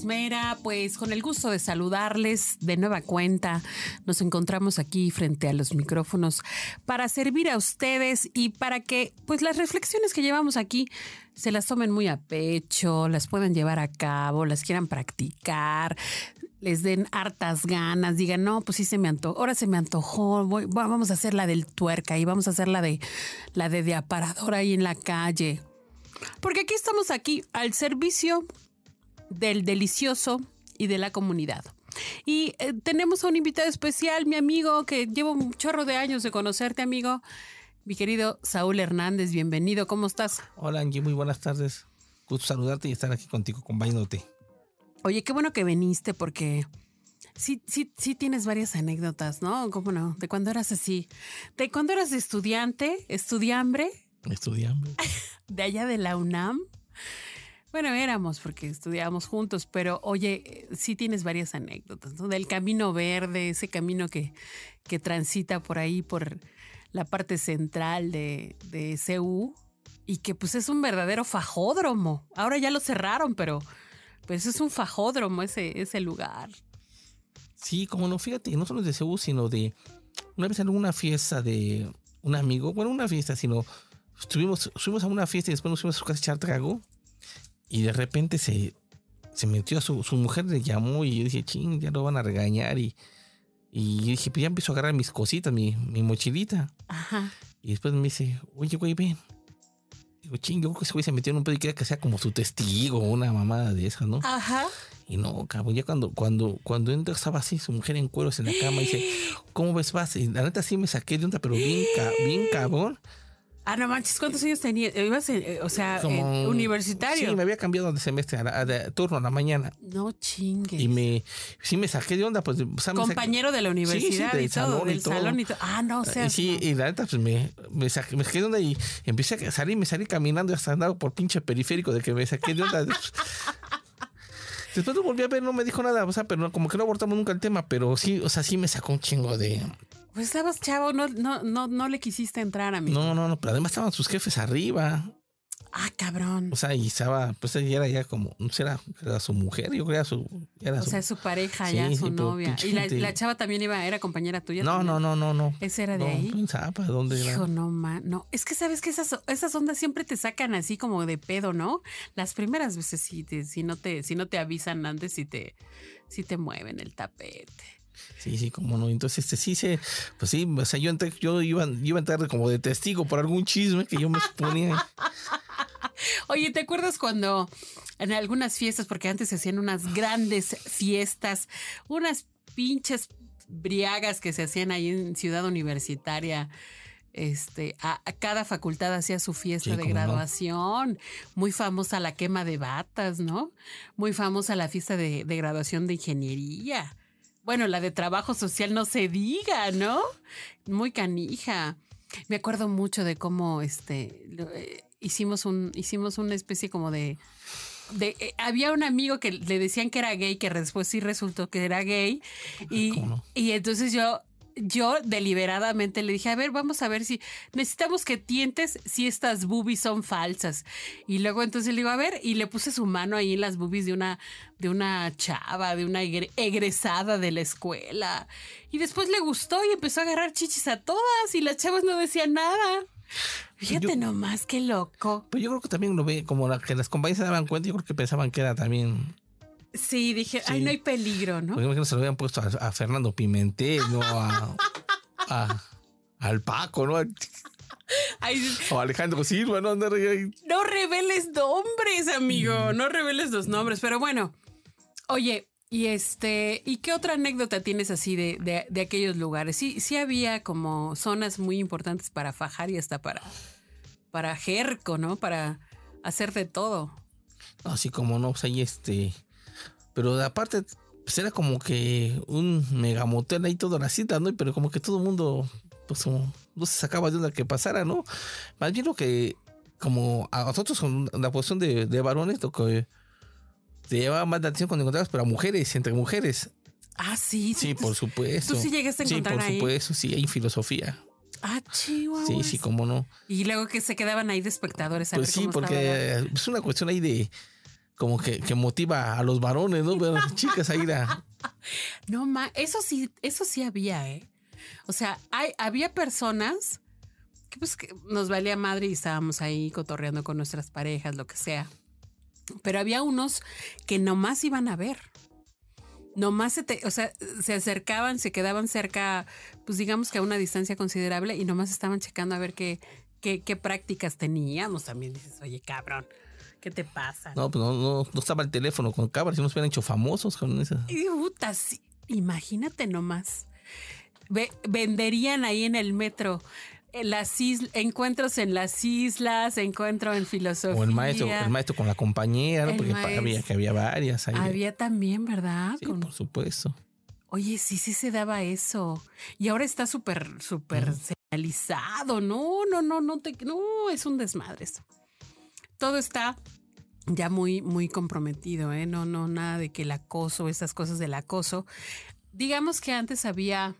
Orgasmera, pues con el gusto de saludarles de nueva cuenta, nos encontramos aquí frente a los micrófonos para servir a ustedes y para que pues las reflexiones que llevamos aquí se las tomen muy a pecho, las puedan llevar a cabo, las quieran practicar, les den hartas ganas, digan, no, pues sí se me antojó, ahora se me antojó, vamos a hacer la del tuerca y vamos a hacer la de la de, de aparador ahí en la calle. Porque aquí estamos aquí al servicio del delicioso y de la comunidad. Y eh, tenemos a un invitado especial, mi amigo, que llevo un chorro de años de conocerte, amigo. Mi querido Saúl Hernández, bienvenido, ¿cómo estás? Hola Angie, muy buenas tardes. Gusto saludarte y estar aquí contigo, acompañándote. Oye, qué bueno que viniste porque sí, sí, sí tienes varias anécdotas, ¿no? ¿Cómo no? De cuando eras así. De cuando eras estudiante, estudiambre. Estudiambre. De allá de la UNAM. Bueno, éramos porque estudiábamos juntos, pero oye, sí tienes varias anécdotas, ¿no? Del camino verde, ese camino que, que transita por ahí, por la parte central de, de CU y que pues es un verdadero fajódromo. Ahora ya lo cerraron, pero pues es un fajódromo ese, ese lugar. Sí, como no, fíjate, no solo de CU, sino de una vez en una fiesta de un amigo, bueno, una fiesta, sino estuvimos, subimos a una fiesta y después nos fuimos a su casa a echar trago y de repente se, se metió a su, su mujer, le llamó y yo dije, ching, ya lo van a regañar y, y yo dije, pues ya empiezo a agarrar mis cositas, mi, mi mochilita. Ajá. Y después me dice, oye, güey, ven. Digo, ching, yo creo que ese güey se metió en un pedo y quería que sea como su testigo, una mamada de esas, ¿no? Ajá. Y no, cabrón, ya cuando, cuando, cuando entra estaba así, su mujer en cueros en la cama, y dice, ¿cómo ves, vas? Y la neta sí me saqué de onda, pero bien, ca- bien cabrón. Ah, no manches, ¿cuántos años tenías? Ibas, en, eh, o sea, Como- en universitario. Sí, me había cambiado de semestre, a la- de turno a la mañana. No chingues. Y me, sí me saqué de onda, pues. o sea, me saqué- Compañero de la universidad y todo, salón y del todo. salón y todo. Ah, no, o sea. y sí, y la neta, pues me, me, saqué, me saqué de onda y empecé a salir, me salí caminando y hasta andaba por pinche periférico de que me saqué de onda. Después lo volví a ver, no me dijo nada, o sea, pero como que no abordamos nunca el tema, pero sí, o sea, sí me sacó un chingo de. Pues estabas chavo, no, no, no, no le quisiste entrar a mí. No, no, no, pero además estaban sus jefes arriba. Ah, cabrón. O sea, y estaba, pues ella era ya como, no sé, era, era su mujer, yo creo que era su. Era O su- sea, su pareja Sí, ya, su novia. Y la, chava también iba, era compañera tuya. no, también? no, no, no, no. ¿Ese era de No, ahí? en Zapa, ¿dónde era? Hijo, no, man. No, es que sabes que esas, esas ondas siempre te sacan así como de pedo, ¿no? Las primeras veces sí, te- si no te, si no te avisan antes, si te, si te mueven el tapete. Sí, sí, como no. Entonces, este sí se, pues sí, o sea, yo entré, yo iba, yo iba a entrar como de testigo por algún chisme que yo me exponía. Oye, ¿te acuerdas cuando en algunas fiestas, porque antes se hacían unas grandes fiestas, unas pinches briagas que se hacían ahí en Ciudad Universitaria? Este, a, a cada facultad hacía su fiesta Sí, de no. graduación. Muy famosa la quema de batas, ¿no? Muy famosa la fiesta de, de graduación de ingeniería. Bueno, la de trabajo social no se diga, ¿no? Muy canija. Me acuerdo mucho de cómo este eh, hicimos un hicimos una especie como de de eh, había un amigo que le decían que era gay que después sí resultó que era gay y, ¿Cómo no? y entonces yo yo deliberadamente le dije, a ver, vamos a ver si necesitamos que tientes si estas boobies son falsas. Y luego entonces le digo, a ver, y le puse su mano ahí en las boobies de una, de una chava, de una egre- egresada de la escuela. Y después le gustó y empezó a agarrar chichis a todas y las chavas no decían nada. Fíjate Yo- nomás, qué loco. Pues yo creo que también lo ve, como la, que las compañías se daban cuenta, yo creo que pensaban que era también. Sí, dije, ay, no hay peligro, ¿no? Porque imagino se lo habían puesto a, a Fernando Pimentel, ¿no? A, a- al Paco, ¿no? Ay, O a Alejandro Silva, ¿no? No reveles nombres, amigo. No reveles los nombres. Pero bueno, oye, y este, ¿y qué otra anécdota tienes así de, de, aquellos lugares? Sí, sí había como zonas muy importantes para fajar y hasta para, para jerco, ¿no? Para hacer de todo. Así como no, pues ahí este. Pero aparte, pues era como que un megamotel ahí toda la cita, ¿no? Pero como que todo el mundo, pues como, no se sacaba de onda que pasara, ¿no? Más bien lo que, como a nosotros con la posición de, de varones, lo que te llevaba más la atención cuando encontrabas, pero a mujeres, entre mujeres. Ah, sí. Sí, por supuesto. ¿Tú sí llegaste a encontrar Sí, por ahí? supuesto, sí, hay filosofía. Ah, chihuahua. Sí, sí, cómo no. Y luego que se quedaban ahí de espectadores. A Pues ver sí, cómo estaba. porque es una cuestión ahí de como que, que motiva a los varones, ¿no? Pero las chicas ahí la, No, ma, eso sí, eso sí había, ¿eh? O sea, hay, había personas que pues que nos valía madre y estábamos ahí cotorreando con nuestras parejas, lo que sea. Pero había unos que nomás iban a ver. Nomás se te, o sea, se acercaban, se quedaban cerca, pues digamos que a una distancia considerable y nomás estaban checando a ver qué, qué, qué prácticas teníamos. También dices, oye, cabrón, ¿qué te pasa? No, pues no, no, no estaba el teléfono con cámaras, si nos hubieran hecho famosos con esa. Y puta, sí, imagínate nomás. Ve- venderían ahí en el metro las islas, encuentros en las islas, encuentro en filosofía. O el maestro, el maestro con la compañera, ¿no? Porque pa- había, maestro. que había varias ahí. Había también, ¿verdad? Sí, Con- por supuesto. Oye, sí, sí se daba eso. Y ahora está súper, súper señalizado. No, no, no, no te, no, es un desmadre eso. Todo está ya muy, muy comprometido, ¿eh? No, no, nada de que el acoso, esas cosas del acoso. Digamos que antes había,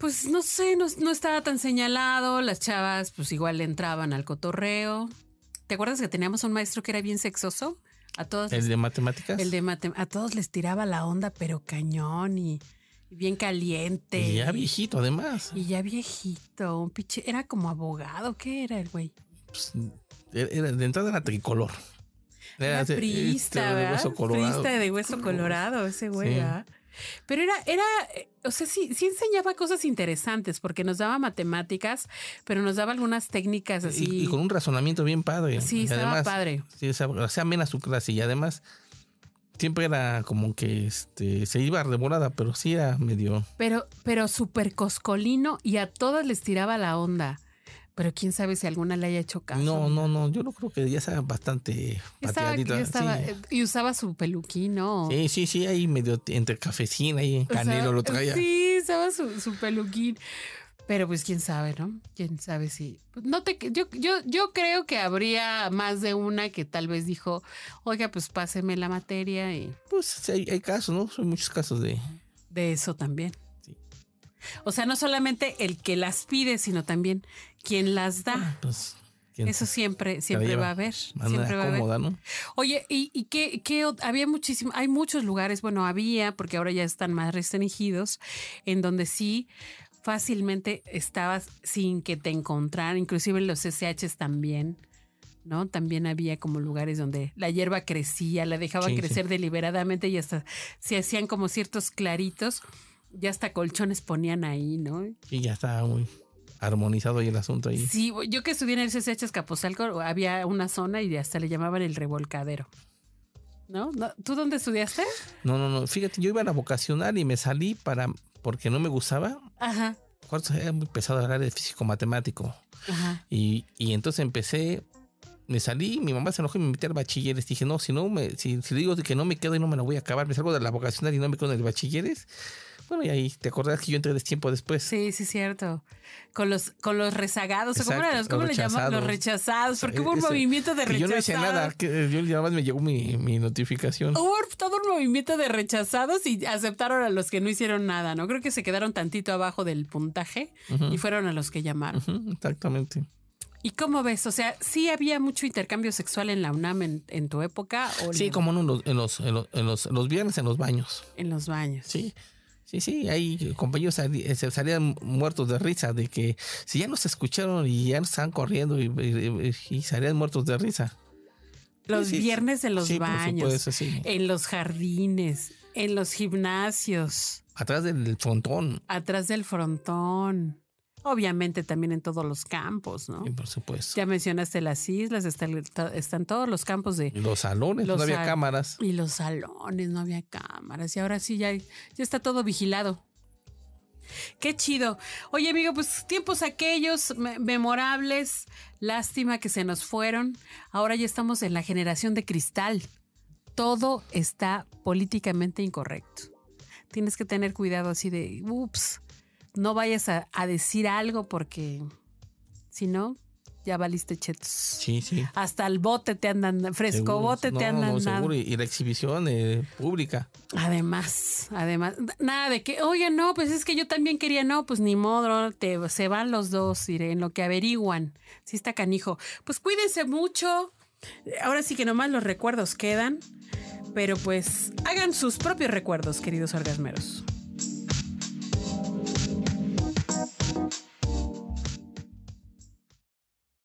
pues no sé, no, no estaba tan señalado. Las chavas, pues igual le entraban al cotorreo. ¿Te acuerdas que teníamos un maestro que era bien sexoso? A todos El les de matemáticas. el de matem a todos les tiraba la onda, pero cañón y, y bien caliente. Y ya viejito, además. Y ya viejito, un pinche, era como abogado, ¿qué era el güey? Pues, era- de entrada era tricolor. Era este, priista, de hueso colorado. Priista de hueso colorado, ese güey. Pero era, era, eh, o sea, sí, sí enseñaba cosas interesantes porque nos daba matemáticas, pero nos daba algunas técnicas así. Y, y con un razonamiento bien padre. Sí, Y estaba además, padre. Sí, o sea, amena su clase y además siempre era como que este se iba de volada, pero sí era medio. Pero, pero súper coscolino y a todas les tiraba la onda. Pero quién sabe si alguna le haya hecho caso. No, no, no, yo no creo que ya estaba bastante pateadita. yo estaba- sí. eh, y usaba su peluquín, ¿no? Sí, sí, sí, ahí medio entre cafecín, ahí en O sea, canelo lo traía. Sí, usaba su, su peluquín. Pero pues quién sabe, ¿no? Quién sabe si. pues, No te, yo, yo, yo creo que habría más de una que tal vez dijo, oiga, pues páseme la materia y Pues sí, hay, hay casos, ¿no? Son muchos casos de. de eso también. Sí. O sea, no solamente el que las pide, sino también quien las da. Pues, ¿quién Eso siempre, siempre va a haber. Siempre va a haber. ¿no? Oye, ¿y, y qué, había muchísimo? Hay muchos lugares, bueno, había, porque ahora ya están más restringidos, en donde sí fácilmente estabas sin que te encontraran, inclusive los SHs también, ¿no? También había como lugares donde la hierba crecía, la Sí, sí. crecer deliberadamente y hasta se hacían como ciertos claritos, ya hasta colchones ponían ahí, ¿no? Y ya estaba muy armonizado ahí el asunto ahí. Sí, yo que estudié en el CCH Escaposalco, había una zona y hasta le llamaban el revolcadero. ¿No? ¿No? ¿Tú dónde estudiaste? No, no, no. Fíjate, yo iba a la vocacional y me salí para porque no me gustaba. Ajá, Cuarto era muy pesado área de físico matemático. ajá. Y, y entonces empecé, me salí, mi mamá se enojó y me metí al bachilleres. Dije, no, si no me, si, si digo que no me quedo y no me la voy a acabar, me salgo de la vocacional y no me quedo en el bachilleres. Bueno, y ahí te acordás que yo entré des tiempo después. Sí, sí, cierto. Con los, con los rezagados, ¿o ¿cómo, Exacto, eran los- cómo le llaman? Los rechazados. porque hubo un Ese- movimiento de rechazados. yo no hice nada, que yo nada más me llegó mi, mi notificación. Hubo todo un movimiento de rechazados y aceptaron a los que no hicieron nada, ¿no? Creo que se quedaron tantito abajo del puntaje y fueron a los que llamaron. Exactamente. ¿Y cómo ves? O sea, ¿sí había mucho intercambio sexual en la UNAM en, en tu época? O Sí, como no, en los, en los, en los, en los, en los viernes en los baños. En los baños. Sí, sí, sí. Ahí compañeros eh, se salían muertos de risa de que si ya nos escucharon y ya nos estaban corriendo y, y- y salían muertos de risa. Los Sí, viernes en los sí, baños, supuesto, sí. en los jardines, en los gimnasios, Atrás del frontón. atrás del frontón. Obviamente también en todos los campos, ¿no? Sí, por supuesto. Ya mencionaste las islas, está están todos los campos de... Los salones, Los no había cámaras. Y los salones, no había cámaras. Y ahora sí, ya, ya está todo vigilado. Qué chido. Oye, amigo, pues tiempos aquellos me- memorables. Lástima que se nos fueron. Ahora ya estamos en la generación de cristal. todo está políticamente incorrecto. Tienes que tener cuidado así de, ups, no vayas a, a decir algo porque si no, ya valiste chetos. Sí, sí. Hasta el bote te andan, fresco Seguro. bote No, te andan no, seguro. Y, y la exhibición eh, pública. Además, además, nada de que, oye, no, pues es que yo también quería, no, pues ni modo, te, se van los dos, iré, en lo que averiguan. Sí está canijo. Pues cuídense mucho. Ahora sí que nomás los recuerdos quedan, pero pues hagan sus propios recuerdos, queridos orgasmeros.